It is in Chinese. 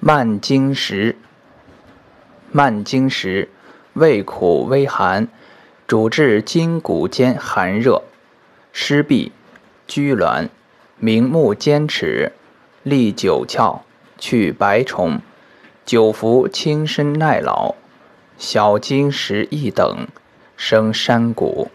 慢经石，慢经石，味苦微寒，主治筋骨间寒热、湿痹、拘挛，明目坚齿，利九窍，去白虫，久服轻身耐老。小经石一等，生山谷。